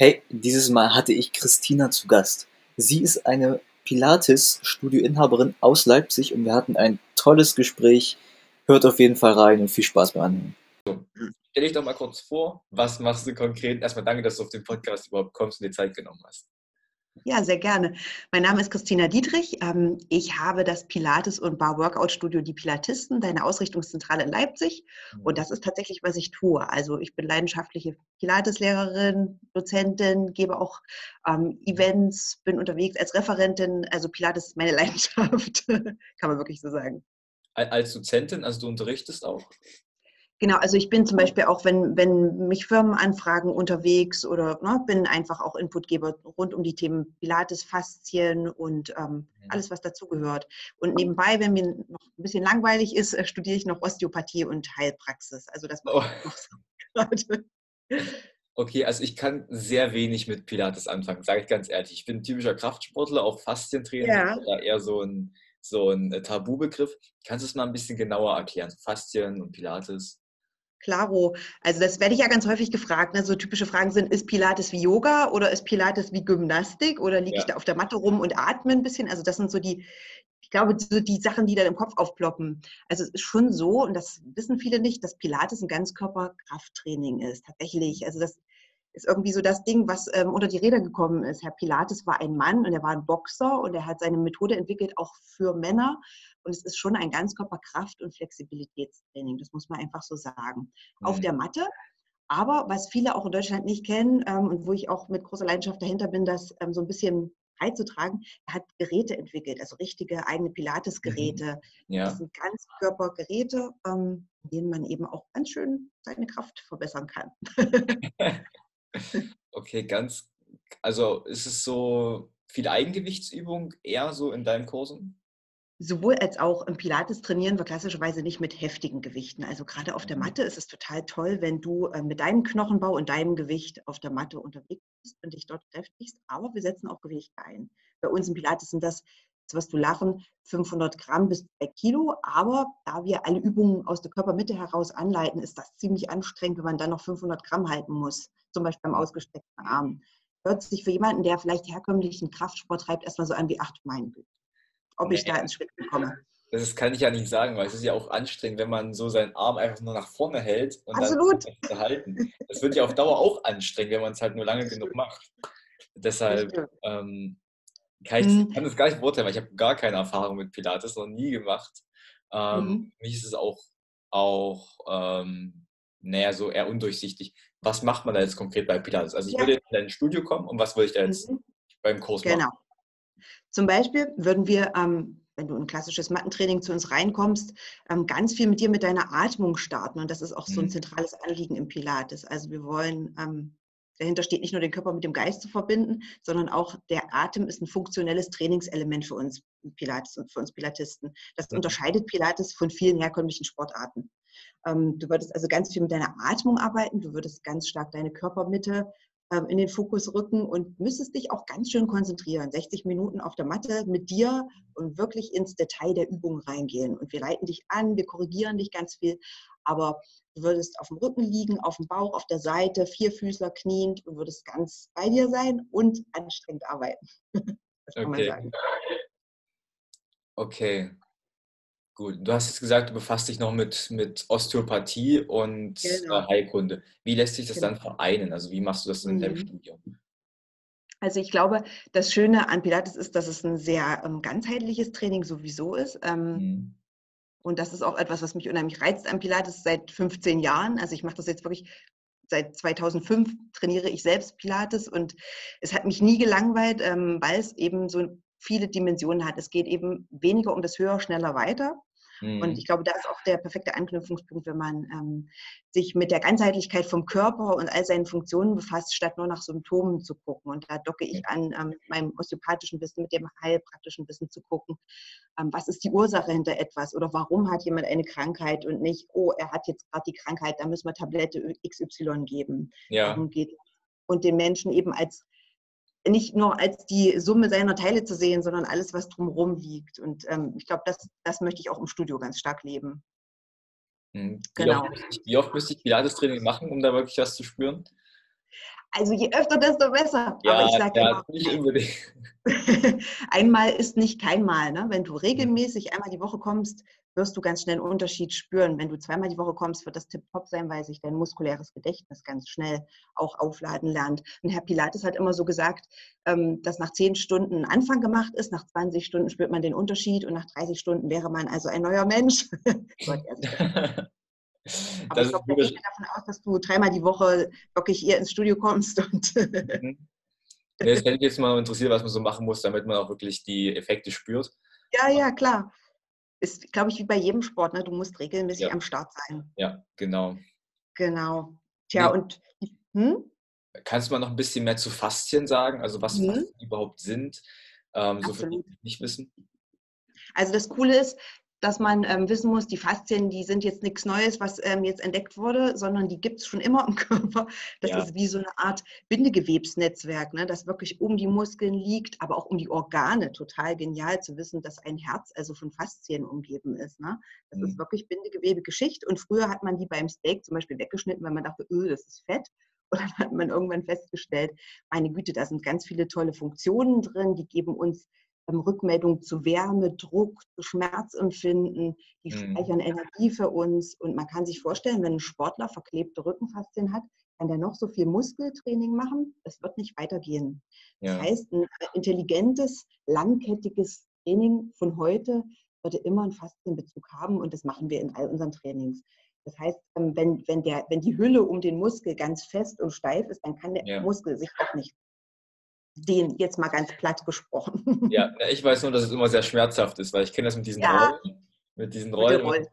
Hey, dieses Mal hatte ich Christina zu Gast. Sie ist eine Pilates-Studioinhaberin aus Leipzig und wir hatten ein tolles Gespräch. Hört auf jeden Fall rein und viel Spaß beim Anhören. Stell dich doch mal kurz vor, was machst du konkret? Erstmal danke, dass du auf den Podcast überhaupt kommst und dir Zeit genommen hast. Ja, sehr gerne. Mein Name ist Christina Dietrich. Ähm, ich habe das Pilates- und Bar-Workout-Studio Die Pilatisten, deine Ausrichtungszentrale in Leipzig. Und das ist tatsächlich, was ich tue. Also ich bin leidenschaftliche Pilates-Lehrerin, Dozentin, gebe auch ähm, Events, bin unterwegs als Referentin. Also Pilates ist meine Leidenschaft, kann man wirklich so sagen. Als Dozentin, also du unterrichtest auch? Genau, also ich bin zum Beispiel auch, wenn, wenn mich Firmen anfragen unterwegs oder ne, bin einfach auch Inputgeber rund um die Themen Pilates, Faszien und ähm, mhm. alles, was dazugehört. Und nebenbei, wenn mir noch ein bisschen langweilig ist, äh, studiere ich noch Osteopathie und Heilpraxis. Also das oh. noch so gerade. Okay, also ich kann sehr wenig mit Pilates anfangen, sage ich ganz ehrlich. Ich bin ein typischer Kraftsportler, auch Faszientrainer, ja. oder eher so ein, so ein äh, Tabubegriff. Kannst du es mal ein bisschen genauer erklären? Faszien und Pilates? Klaro. Also das werde ich ja ganz häufig gefragt. Ne? So typische Fragen sind, ist Pilates wie Yoga oder ist Pilates wie Gymnastik oder liege ja. ich da auf der Matte rum und atme ein bisschen? Also das sind so die, ich glaube, so die Sachen, die dann im Kopf aufploppen. Also es ist schon so, und das wissen viele nicht, dass Pilates ein Ganzkörperkrafttraining ist. Tatsächlich. Also das ist irgendwie so das Ding, was ähm, unter die Räder gekommen ist. Herr Pilates war ein Mann und er war ein Boxer und er hat seine Methode entwickelt, auch für Männer. Und es ist schon ein Ganzkörperkraft- und Flexibilitätstraining. Das muss man einfach so sagen. Mhm. Auf der Matte. Aber was viele auch in Deutschland nicht kennen ähm, und wo ich auch mit großer Leidenschaft dahinter bin, das ähm, so ein bisschen beizutragen, er hat Geräte entwickelt, also richtige eigene Pilates-Geräte. Mhm. Ja. Das sind Ganzkörpergeräte, ähm, denen man eben auch ganz schön seine Kraft verbessern kann. okay, ganz, also ist es so viel Eigengewichtsübung eher so in deinen Kursen? Sowohl als auch im Pilates trainieren wir klassischerweise nicht mit heftigen Gewichten. Also gerade auf der mhm. Matte ist es total toll, wenn du äh, mit deinem Knochenbau und deinem Gewicht auf der Matte unterwegs bist und dich dort kräftigst. Aber wir setzen auch Gewichte ein. Bei uns im Pilates sind das, was du lachen, 500 Gramm bis 2 Kilo. Aber da wir alle Übungen aus der Körpermitte heraus anleiten, ist das ziemlich anstrengend, wenn man dann noch 500 Gramm halten muss. Zum Beispiel beim ausgestreckten Arm. Hört sich für jemanden, der vielleicht herkömmlichen Kraftsport treibt, erstmal so an wie acht Meine Güte ob ich da ins Schwitzen komme. Das kann ich ja nicht sagen, weil es ist ja auch anstrengend, wenn man so seinen Arm einfach nur nach vorne hält und Absolut. dann zu halten. Das wird ja auf Dauer auch anstrengend, wenn man es halt nur lange genug macht. Deshalb ähm, kann ich mhm. kann das gar nicht beurteilen, weil ich habe gar keine Erfahrung mit Pilates, noch nie gemacht. Ähm, mhm. Mich ist es auch, auch ähm, naja, so eher undurchsichtig. Was macht man da jetzt konkret bei Pilates? Also ich ja. würde in dein Studio kommen und was würde ich da jetzt mhm. beim Kurs machen? Genau. Zum Beispiel würden wir, ähm, wenn du in klassisches Mattentraining zu uns reinkommst, ähm, ganz viel mit dir mit deiner Atmung starten. Und das ist auch so ein mhm. zentrales Anliegen im Pilates. Also wir wollen, ähm, dahinter steht nicht nur den Körper mit dem Geist zu verbinden, sondern auch der Atem ist ein funktionelles Trainingselement für uns Pilates und für uns Pilatisten. Das unterscheidet Pilates von vielen herkömmlichen Sportarten. Ähm, du würdest also ganz viel mit deiner Atmung arbeiten, du würdest ganz stark deine Körpermitte in den Fokus rücken und müsstest dich auch ganz schön konzentrieren. 60 Minuten auf der Matte mit dir und wirklich ins Detail der Übung reingehen. Und wir leiten dich an, wir korrigieren dich ganz viel, aber du würdest auf dem Rücken liegen, auf dem Bauch, auf der Seite, Vierfüßler kniend und würdest ganz bei dir sein und anstrengend arbeiten. das kann okay. man sagen. Okay, Gut, du hast jetzt gesagt, du befasst dich noch mit, mit Osteopathie und äh, genau. Heilkunde. Wie lässt sich das genau. dann vereinen? Also wie machst du das in mhm. deinem Studium? Also ich glaube, das Schöne an Pilates ist, dass es ein sehr ähm, ganzheitliches Training sowieso ist. Ähm, mhm. Und das ist auch etwas, was mich unheimlich reizt an Pilates seit 15 Jahren. Also ich mache das jetzt wirklich seit 2005 trainiere ich selbst Pilates und es hat mich nie gelangweilt, ähm, weil es eben so viele Dimensionen hat. Es geht eben weniger um das Höher, schneller, weiter, Mhm. Und ich glaube, da ist auch der perfekte Anknüpfungspunkt, wenn man ähm, sich mit der Ganzheitlichkeit vom Körper und all seinen Funktionen befasst, statt nur nach Symptomen zu gucken. Und da docke ich an ähm, mit meinem osteopathischen Wissen, mit dem heilpraktischen Wissen zu gucken, ähm, was ist die Ursache hinter etwas oder warum hat jemand eine Krankheit und nicht, oh, er hat jetzt gerade die Krankheit, da müssen wir Tablette XY geben. Ja. Darum geht und den Menschen eben als nicht nur als die Summe seiner Teile zu sehen, sondern alles, was drumherum liegt. Und ähm, ich glaube, das, das möchte ich auch im Studio ganz stark leben. Hm. Wie genau. Oft ich, wie oft müsste ich Pilates-Training machen, um da wirklich was zu spüren? Also je öfter, desto besser. Ja, Aber ich sage ja, immer, nicht unbedingt. einmal ist nicht kein Mal. Ne? Wenn du regelmäßig einmal die Woche kommst, wirst du ganz schnell einen Unterschied spüren. Wenn du zweimal die Woche kommst, wird das tipptopp sein, weil sich dein muskuläres Gedächtnis ganz schnell auch aufladen lernt. Und Herr Pilates hat immer so gesagt, ähm, dass nach zehn Stunden ein Anfang gemacht ist, nach 20 Stunden spürt man den Unterschied und nach 30 Stunden wäre man also ein neuer Mensch. Aber ich glaube, ich gehe davon aus, dass du dreimal die Woche wirklich hier ins Studio kommst. Und mhm. Das hätte ich jetzt mal interessiert, was man so machen muss, damit man auch wirklich die Effekte spürt. Ja, ja, klar. Ist, glaube ich, wie bei jedem Sport. Ne? Du musst regelmäßig ja. am Start sein. Ja, genau. Genau. Tja, nee. und. Hm? Kannst du mal noch ein bisschen mehr zu Faszien sagen? Also, was mhm. Faszien überhaupt sind? Ähm, so für die, die nicht wissen. Also, das Coole ist, dass man ähm, wissen muss, die Faszien, die sind jetzt nichts Neues, was ähm, jetzt entdeckt wurde, sondern die gibt es schon immer im Körper. Das ja. ist wie so eine Art Bindegewebsnetzwerk, ne, das wirklich um die Muskeln liegt, aber auch um die Organe. Total genial zu wissen, dass ein Herz also von Faszien umgeben ist. Ne? Das mhm. ist wirklich Bindegewebe-Geschichte. Und früher hat man die beim Steak zum Beispiel weggeschnitten, weil man dachte, öh, das ist Fett. Und dann hat man irgendwann festgestellt, meine Güte, da sind ganz viele tolle Funktionen drin, die geben uns Rückmeldung zu Wärme, Druck, zu Schmerzempfinden, die mhm. speichern Energie für uns. Und man kann sich vorstellen, wenn ein Sportler verklebte Rückenfaszien hat, kann der noch so viel Muskeltraining machen, das wird nicht weitergehen. Ja. Das heißt, ein intelligentes, langkettiges Training von heute würde immer einen Faszienbezug haben und das machen wir in all unseren Trainings. Das heißt, ähm, wenn, wenn, der, wenn die Hülle um den Muskel ganz fest und steif ist, dann kann der ja. Muskel sich auch nicht den jetzt mal ganz platt gesprochen. Ja, ich weiß nur, dass es immer sehr schmerzhaft ist, weil ich kenne das mit diesen ja. Rollen. Mit diesen Rollen. Rollen.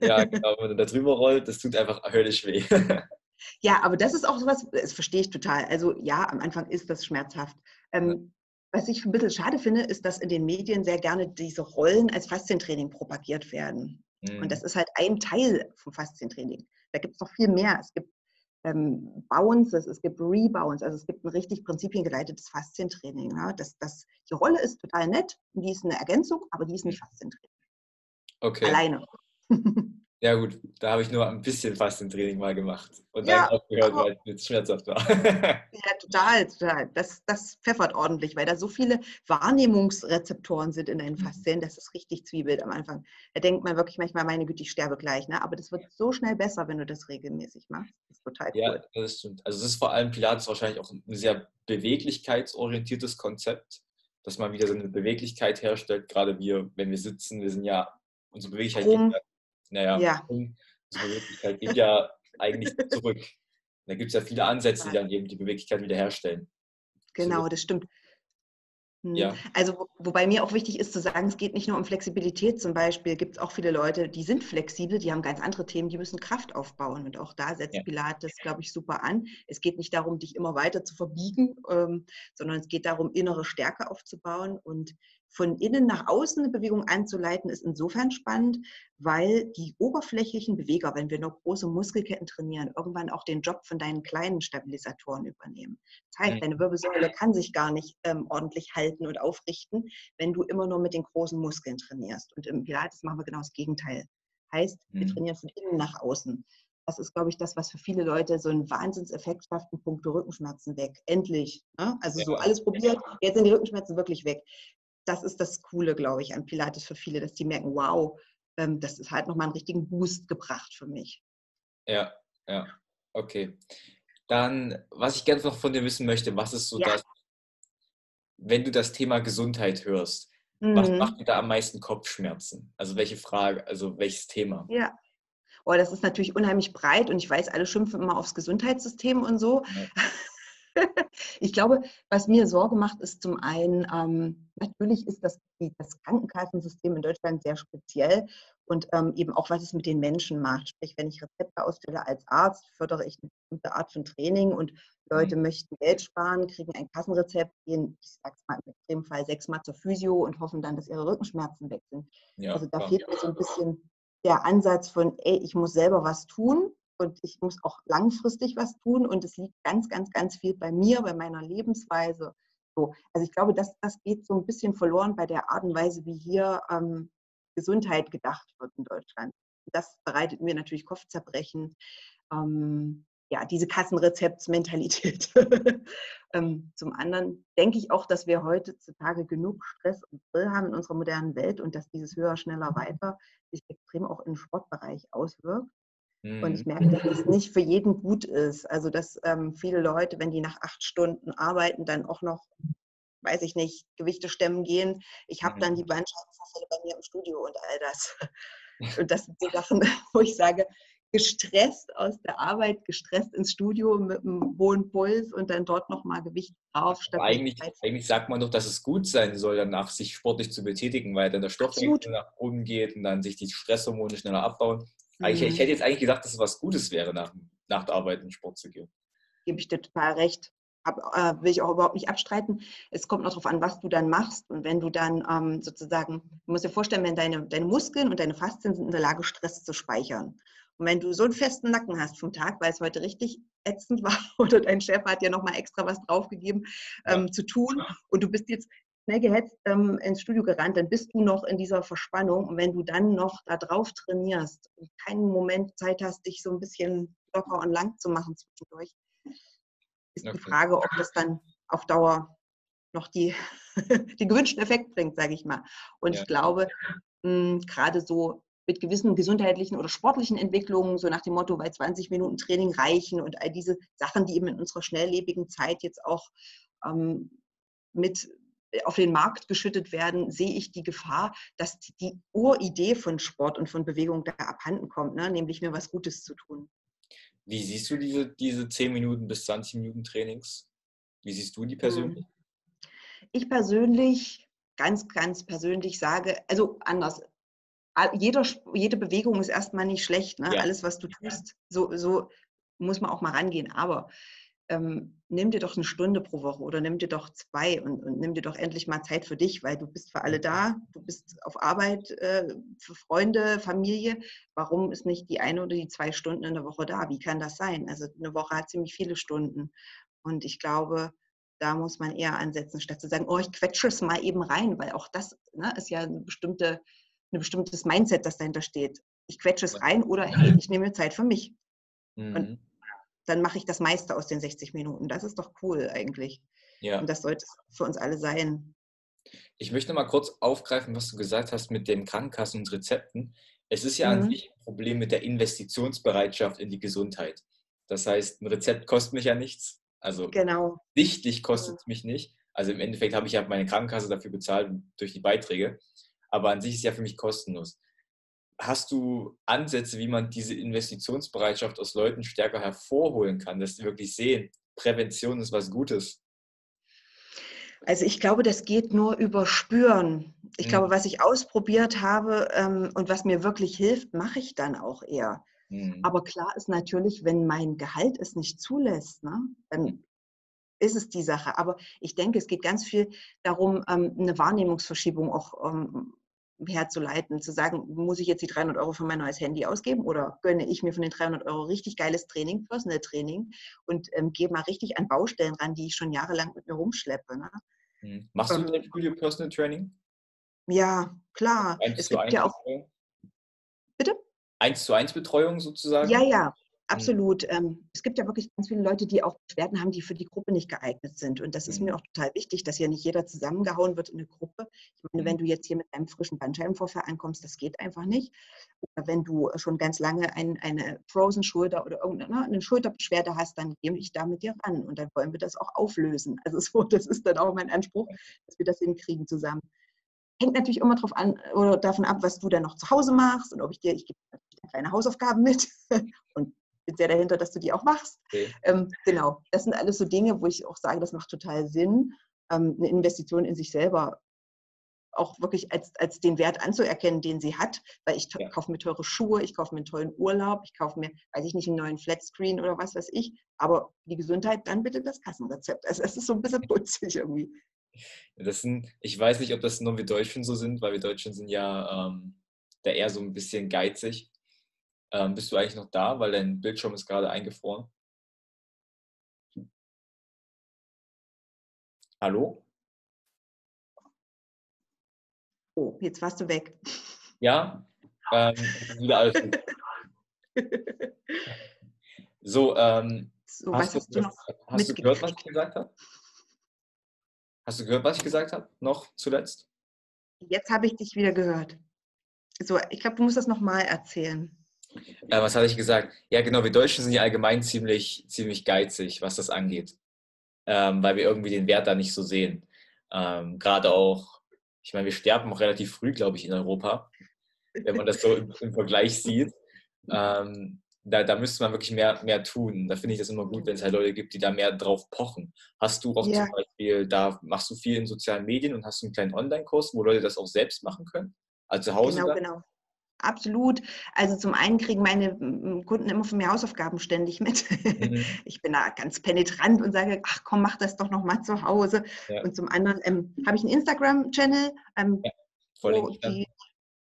Ja, genau, wenn man da drüber rollt, das tut einfach höllisch weh. Ja, aber das ist auch sowas, das verstehe ich total. Also ja, am Anfang ist das schmerzhaft. Ähm, was ich ein bisschen schade finde, ist, dass in den Medien sehr gerne diese Rollen als Faszientraining propagiert werden. Mhm. Und das ist halt ein Teil vom Faszientraining. Da gibt es noch viel mehr. Es gibt ähm, Bounces, es gibt Rebounds, also es gibt ein richtig prinzipiengeleitetes Faszientraining. Ne? Das, das, die Rolle ist total nett, die ist eine Ergänzung, aber die ist nicht Faszientraining. Okay. Alleine. Ja gut, da habe ich nur ein bisschen Faszientraining mal gemacht und ja, dann aufgehört, weil es schmerzhaft war. ja, total, total. Das, das pfeffert ordentlich, weil da so viele Wahrnehmungsrezeptoren sind in deinen mhm. Faszien, das ist richtig Zwiebelt am Anfang. Da denkt man wirklich manchmal, meine Güte, ich sterbe gleich. Ne? Aber das wird so schnell besser, wenn du das regelmäßig machst. Das ist total cool. Ja, das stimmt. Also es ist vor allem Pilates wahrscheinlich auch ein sehr beweglichkeitsorientiertes Konzept, dass man wieder so eine Beweglichkeit herstellt, gerade wir, wenn wir sitzen, wir sind ja, unsere Beweglichkeit Rum. geht naja, ja. unsere Beweglichkeit geht ja eigentlich zurück. Da gibt es ja viele Ansätze, die dann eben die Beweglichkeit wiederherstellen. Genau, so. das stimmt. Hm. Ja. Also, wo, wobei mir auch wichtig ist zu sagen, es geht nicht nur um Flexibilität. Zum Beispiel gibt es auch viele Leute, die sind flexibel, die haben ganz andere Themen, die müssen Kraft aufbauen. Und auch da setzt ja. Pilates, glaube ich, super an. Es geht nicht darum, dich immer weiter zu verbiegen, ähm, sondern es geht darum, innere Stärke aufzubauen. Und von innen nach außen eine Bewegung anzuleiten, ist insofern spannend, weil die oberflächlichen Beweger, wenn wir nur große Muskelketten trainieren, irgendwann auch den Job von deinen kleinen Stabilisatoren übernehmen. Das heißt, mhm. deine Wirbelsäule kann sich gar nicht ähm, ordentlich halten und aufrichten, wenn du immer nur mit den großen Muskeln trainierst. Und im Pilates machen wir genau das Gegenteil. Heißt, wir mhm. trainieren von innen nach außen. Das ist, glaube ich, das, was für viele Leute so einen Wahnsinnseffekt schafft, in puncto Rückenschmerzen weg. Endlich. Ne? Also ja. so alles probiert, jetzt sind die Rückenschmerzen wirklich weg das ist das Coole, glaube ich, an Pilates für viele, dass die merken, wow, ähm, das ist halt nochmal einen richtigen Boost gebracht für mich. Ja, ja, okay. Dann, was ich ganz noch von dir wissen möchte, was ist so ja. das, wenn du das Thema Gesundheit hörst, mhm. was macht dir da am meisten Kopfschmerzen? Also welche Frage, also welches Thema? Ja. Oh, das ist natürlich unheimlich breit und ich weiß, alle schimpfen immer aufs Gesundheitssystem und so. Ja. ich glaube, was mir Sorge macht, ist zum einen, ähm, natürlich ist das, das Krankenkassensystem in Deutschland sehr speziell und ähm, eben auch, was es mit den Menschen macht. Sprich, wenn ich Rezepte ausstelle als Arzt, fördere ich eine bestimmte Art von Training und Leute mhm. möchten Geld sparen, kriegen ein Kassenrezept, gehen, ich sag's mal im Extremfall, sechsmal zur Physio und hoffen dann, dass ihre Rückenschmerzen weg sind. Ja, also da klar. fehlt mir so ein bisschen der Ansatz von, ey, ich muss selber was tun und ich muss auch langfristig was tun und es liegt ganz, ganz, ganz viel bei mir, bei meiner Lebensweise. So. Also ich glaube, das, das geht so ein bisschen verloren bei der Art und Weise, wie hier ähm, Gesundheit gedacht wird in Deutschland. Das bereitet mir natürlich Kopfzerbrechen. Ähm, ja, diese Kassenrezeptsmentalität. ähm, zum anderen denke ich auch, dass wir heutzutage genug Stress und Drill haben in unserer modernen Welt und dass dieses höher, schneller, weiter sich extrem auch im Sportbereich auswirkt. Mhm. Und ich mhm. merke, dass es nicht für jeden gut ist. Also, dass ähm, viele Leute, wenn die nach acht Stunden arbeiten, dann auch noch, weiß ich nicht, Gewichte stemmen gehen. Ich habe mhm. dann die Bandscheibenvorfälle bei mir im Studio und all das. Und das sind so Sachen, wo ich sage, gestresst aus der Arbeit, gestresst ins Studio mit einem hohen Puls und dann dort nochmal Gewicht drauf. Eigentlich, eigentlich, sagt man doch, dass es gut sein soll, danach sich sportlich zu betätigen, weil dann der Stoffwechsel nach oben geht und dann sich die Stresshormone schneller abbauen. Mhm. Ich, ich, hätte jetzt eigentlich gedacht, dass es was Gutes wäre, nach, nach der Arbeit in Sport zu gehen. Gebe ich dir total recht. Ab, äh, will ich auch überhaupt nicht abstreiten. Es kommt noch darauf an, was du dann machst. Und wenn du dann ähm, sozusagen, du musst dir vorstellen, wenn deine, deine Muskeln und deine Faszien sind in der Lage, Stress zu speichern. Und wenn du so einen festen Nacken hast vom Tag, weil es heute richtig ätzend war oder dein Chef hat dir nochmal extra was draufgegeben ähm, zu tun und du bist jetzt schnell gehetzt ähm, ins Studio gerannt, dann bist du noch in dieser Verspannung. Und wenn du dann noch da drauf trainierst und keinen Moment Zeit hast, dich so ein bisschen locker und lang zu machen zwischendurch, ist okay. die Frage, ob das dann auf Dauer noch die, den gewünschten Effekt bringt, sage ich mal. Und ja. ich glaube, hm, gerade so mit gewissen gesundheitlichen oder sportlichen Entwicklungen, so nach dem Motto, weil 20 Minuten Training reichen und all diese Sachen, die eben in unserer schnelllebigen Zeit jetzt auch ähm, mit auf den Markt geschüttet werden, sehe ich die Gefahr, dass die Uridee von Sport und von Bewegung da abhanden kommt, ne? nämlich mir was Gutes zu tun. Wie siehst du diese, diese 10 Minuten bis 20 Minuten Trainings? Wie siehst du die persönlich? Ich persönlich, ganz, ganz persönlich sage, also anders, jeder, jede Bewegung ist erstmal nicht schlecht. Ne? Ja. Alles, was du tust, so, so muss man auch mal rangehen. Aber ähm, nimm dir doch eine Stunde pro Woche oder nimm dir doch zwei und, und, nimm dir doch endlich mal Zeit für dich, weil du bist für alle da, du bist auf Arbeit, äh, für Freunde, Familie. Warum ist nicht die eine oder die zwei Stunden in der Woche da? Wie kann das sein? Also eine Woche hat ziemlich viele Stunden. Und ich glaube, da muss man eher ansetzen, statt zu sagen, oh, ich quetsche es mal eben rein, weil auch das ne, ist ja eine bestimmte ein bestimmtes Mindset, das dahinter steht. Ich quetsche es rein oder hey, ich nehme Zeit für mich. Mhm. Und dann mache ich das meiste aus den 60 Minuten. Das ist doch cool eigentlich. Ja. Und das sollte für uns alle sein. Ich möchte mal kurz aufgreifen, was du gesagt hast mit den Krankenkassen und Rezepten. Es ist ja mhm. an sich ein Problem mit der Investitionsbereitschaft in die Gesundheit. Das heißt, ein Rezept kostet mich ja nichts. Also genau. sichtlich kostet es mich nicht. Also im Endeffekt habe ich ja meine Krankenkasse dafür bezahlt durch die Beiträge aber an sich ist es ja für mich kostenlos. Hast du Ansätze, wie man diese Investitionsbereitschaft aus Leuten stärker hervorholen kann, dass sie wirklich sehen, Prävention ist was Gutes? Also ich glaube, das geht nur über Spüren. Ich mhm. glaube, was ich ausprobiert habe ähm, und was mir wirklich hilft, mache ich dann auch eher. Mhm. Aber klar ist natürlich, wenn mein Gehalt es nicht zulässt, ne, dann mhm. ist es die Sache. Aber ich denke, es geht ganz viel darum, ähm, eine Wahrnehmungsverschiebung auch ähm, herzuleiten, zu sagen, muss ich jetzt die 300 Euro für mein neues Handy ausgeben oder gönne ich mir von den 300 Euro richtig geiles Training, Personal Training und ähm, gehe mal richtig an Baustellen ran, die ich schon jahrelang mit mir rumschleppe. Ne? Hm. Machst du mit dem Studio Personal Training? Ja, klar. Eins es gibt ja auch. Bitte? Eins zu eins Betreuung sozusagen? Ja, ja. Mhm. Absolut. Ähm, es gibt ja wirklich ganz viele Leute, die auch Beschwerden haben, die für die Gruppe nicht geeignet sind. Und das ist mir mhm. auch total wichtig, dass hier nicht jeder zusammengehauen wird in eine Gruppe. Ich meine, wenn mhm. du jetzt hier mit einem frischen Bandscheibenvorfall ankommst, das geht einfach nicht. Oder wenn du schon ganz lange ein, eine Frozen Schulter oder irgendeine ne, Schulterbeschwerde hast, dann gehe ich da mit dir ran und dann wollen wir das auch auflösen. Also so, das ist dann auch mein Anspruch, dass wir das hinkriegen zusammen. Hängt natürlich immer drauf an oder davon ab, was du dann noch zu Hause machst und ob ich dir, ich gebe dir kleine Hausaufgaben mit und bin sehr dahinter, dass du die auch machst. Okay. Ähm, genau, das sind alles so Dinge, wo ich auch sage, das macht total Sinn, ähm, eine Investition in sich selber auch wirklich als, als den Wert anzuerkennen, den sie hat, weil ich ja. kaufe mir teure Schuhe, ich kaufe mir einen tollen Urlaub, ich kaufe mir, weiß ich nicht, einen neuen Flatscreen oder was weiß ich, aber die Gesundheit, dann bitte das Kassenrezept. Also es ist so ein bisschen putzig irgendwie. Das sind, ich weiß nicht, ob das nur wir Deutschen so sind, weil wir Deutschen sind ja ähm, da eher so ein bisschen geizig. Ähm, bist du eigentlich noch da, weil dein Bildschirm ist gerade eingefroren? Hallo? Oh, jetzt warst du weg. Ja, ähm, wieder alles gut. So, ähm, so hast, was du, hast, du, hast du gehört, was ich gesagt habe? Hast du gehört, was ich gesagt habe? Noch zuletzt? Jetzt habe ich dich wieder gehört. So, ich glaube, du musst das nochmal erzählen. Ja, was hatte ich gesagt? Ja, genau, wir Deutschen sind ja allgemein ziemlich, ziemlich geizig, was das angeht. Ähm, weil wir irgendwie den Wert da nicht so sehen. Ähm, Gerade auch, ich meine, wir sterben auch relativ früh, glaube ich, in Europa, wenn man das so im, im Vergleich sieht. Ähm, da, da müsste man wirklich mehr, mehr tun. Da finde ich das immer gut, wenn es halt Leute gibt, die da mehr drauf pochen. Hast du auch ja. zum Beispiel, da machst du viel in sozialen Medien und hast du einen kleinen Online-Kurs, wo Leute das auch selbst machen können? Also zu Hause? Genau, dann? genau. Absolut. Also zum einen kriegen meine Kunden immer von mir Hausaufgaben ständig mit. Mhm. Ich bin da ganz penetrant und sage, ach komm, mach das doch noch mal zu Hause. Ja. Und zum anderen ähm, habe ich einen Instagram-Channel, ähm, ja, wo die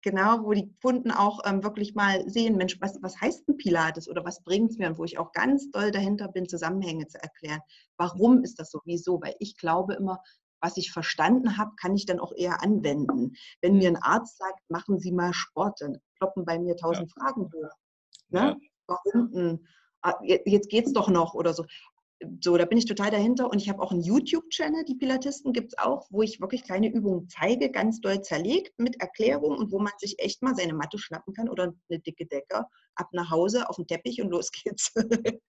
Genau, wo die Kunden auch ähm, wirklich mal sehen, Mensch, was, was heißt ein Pilates oder was bringt es mir? Und wo ich auch ganz doll dahinter bin, Zusammenhänge zu erklären. Warum ist das so? Wieso? Weil ich glaube immer, was ich verstanden habe, kann ich dann auch eher anwenden. Wenn mir ein Arzt sagt, machen Sie mal Sport, dann kloppen bei mir tausend ja. Fragen hoch. Ne? Ja. Warum? Ah, jetzt geht es doch noch oder so so, da bin ich total dahinter und ich habe auch einen YouTube-Channel, die Pilatisten gibt es auch, wo ich wirklich kleine Übungen zeige, ganz doll zerlegt mit Erklärung und wo man sich echt mal seine Matte schnappen kann oder eine dicke Decke, ab nach Hause auf den Teppich und los geht's.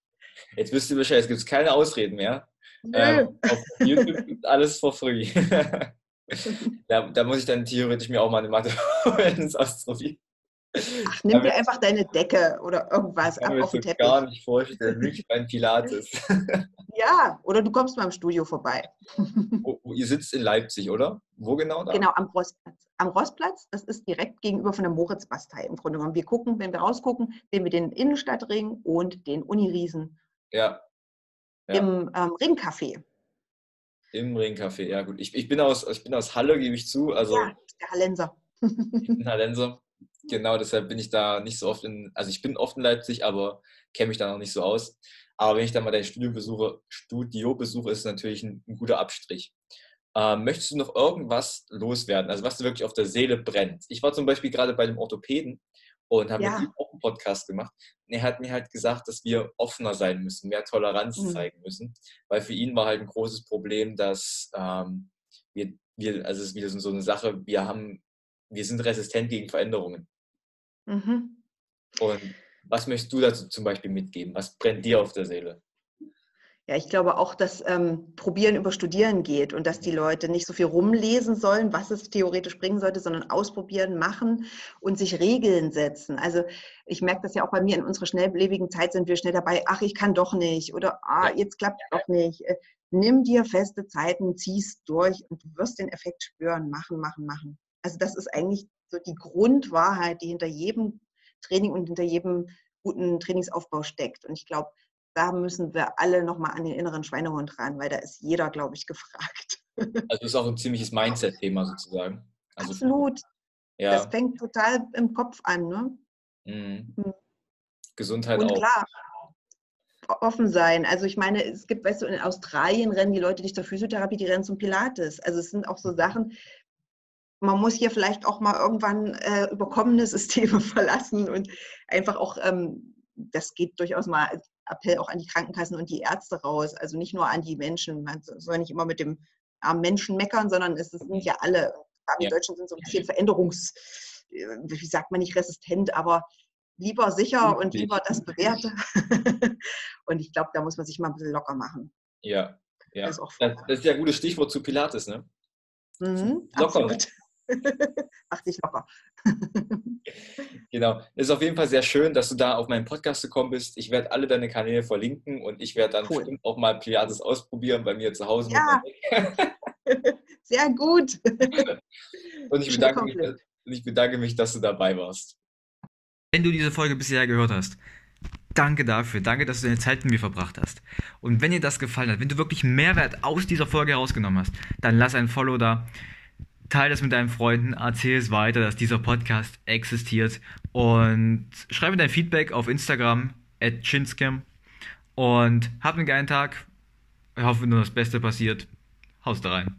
Jetzt wisst ihr Bescheid, es gibt keine Ausreden mehr. Ähm, auf YouTube gibt alles for free. da, da, muss ich dann theoretisch mir auch mal eine Matte holen ins Ausprobieren. Ach, nimm dir einfach deine Decke oder irgendwas ab auf den Teppich. Gar nicht vorstellen, nicht beim Pilates. ja, oder du kommst mal im Studio vorbei. oh, oh, ihr sitzt in Leipzig, oder? Wo genau da? Genau, am Rossplatz. Am Rossplatz, das ist direkt gegenüber von der Moritz-Bastei im Grunde genommen. Wir gucken, wenn wir rausgucken, sehen wir den Innenstadtring und den Uniriesen. Ja. Ja. Im ähm, Ringcafé. Im Ringcafé, ja gut. Ich, ich, bin aus, ich bin aus Halle, gebe ich zu. Also, ja, der Hallenser. ich bin Hallenser. Genau, deshalb bin ich da nicht so oft in, also ich bin oft in Leipzig, aber kenne mich da noch nicht so aus. Aber wenn ich dann mal dein Studio besuche, Studio besuche, ist es natürlich ein, ein guter Abstrich. Ähm, möchtest du noch irgendwas loswerden, also was dir wirklich auf der Seele brennt? Ich war zum Beispiel gerade bei dem Orthopäden und habe ja. mit ihm auch einen Podcast gemacht. Und er hat mir halt gesagt, dass wir offener sein müssen, mehr Toleranz mhm. zeigen müssen, weil für ihn war halt ein großes Problem, dass ähm, wir, wir, also es ist wieder so eine Sache, wir haben, wir sind resistent gegen Veränderungen. Mhm. Und was möchtest du dazu zum Beispiel mitgeben? Was brennt dir auf der Seele? Ja, ich glaube auch, dass ähm, Probieren über Studieren geht und dass die Leute nicht so viel rumlesen sollen, was es theoretisch bringen sollte, sondern ausprobieren, machen und sich Regeln setzen. Also ich merke das ja auch bei mir in unserer schnelllebigen Zeit sind wir schnell dabei, ach, ich kann doch nicht oder ah, jetzt klappt doch nicht. Äh, nimm dir feste Zeiten, zieh's durch und du wirst den Effekt spüren. Machen, machen, machen. Also das ist eigentlich so die Grundwahrheit, die hinter jedem Training und hinter jedem guten Trainingsaufbau steckt. Und ich glaube, da müssen wir alle nochmal an den inneren Schweinehund ran, weil da ist jeder, glaube ich, gefragt. Also ist auch ein ziemliches Mindset-Thema sozusagen. Also, Absolut. Ja. Das fängt total im Kopf an. Ne? Mhm. mhm. Gesundheit Und auch. klar, offen sein. Also ich meine, es gibt, weißt du, in Australien rennen die Leute nicht zur Physiotherapie, die rennen zum Pilates. Also es sind auch so Sachen, man muss hier vielleicht auch mal irgendwann äh, überkommene Systeme verlassen und einfach auch, ähm, das geht durchaus mal Appell auch an die Krankenkassen und die Ärzte raus, also nicht nur an die Menschen. Man soll nicht immer mit dem armen Menschen meckern, sondern es sind ja alle. Die ja. Deutschen sind so ein bisschen Veränderungs, äh, wie sagt man nicht resistent, aber lieber sicher und lieber das Bewährte. und ich glaube, da muss man sich mal ein bisschen locker machen. Ja, ja. Das ist, das ist ja ein gutes Stichwort zu Pilates, ne? Mhm, locker. Absolut. Mach dich locker. genau. Es ist auf jeden Fall sehr schön, dass du da auf meinen Podcast gekommen bist. Ich werde alle deine Kanäle verlinken und ich werde dann cool. bestimmt auch mal Pilates ausprobieren bei mir zu Hause. Ja. sehr gut. und ich bedanke, mich, und ich bedanke mich, dass du dabei warst. Wenn du diese Folge bisher gehört hast, danke dafür. Danke, dass du deine Zeit mit mir verbracht hast. Und wenn dir das gefallen hat, wenn du wirklich Mehrwert aus dieser Folge herausgenommen hast, dann lass ein Follow da teile das mit deinen Freunden, erzähl es weiter, dass dieser Podcast existiert und schreibe dein Feedback auf Instagram at chinscam und hab einen geilen Tag. Ich hoffe nur das Beste passiert. Haust da rein.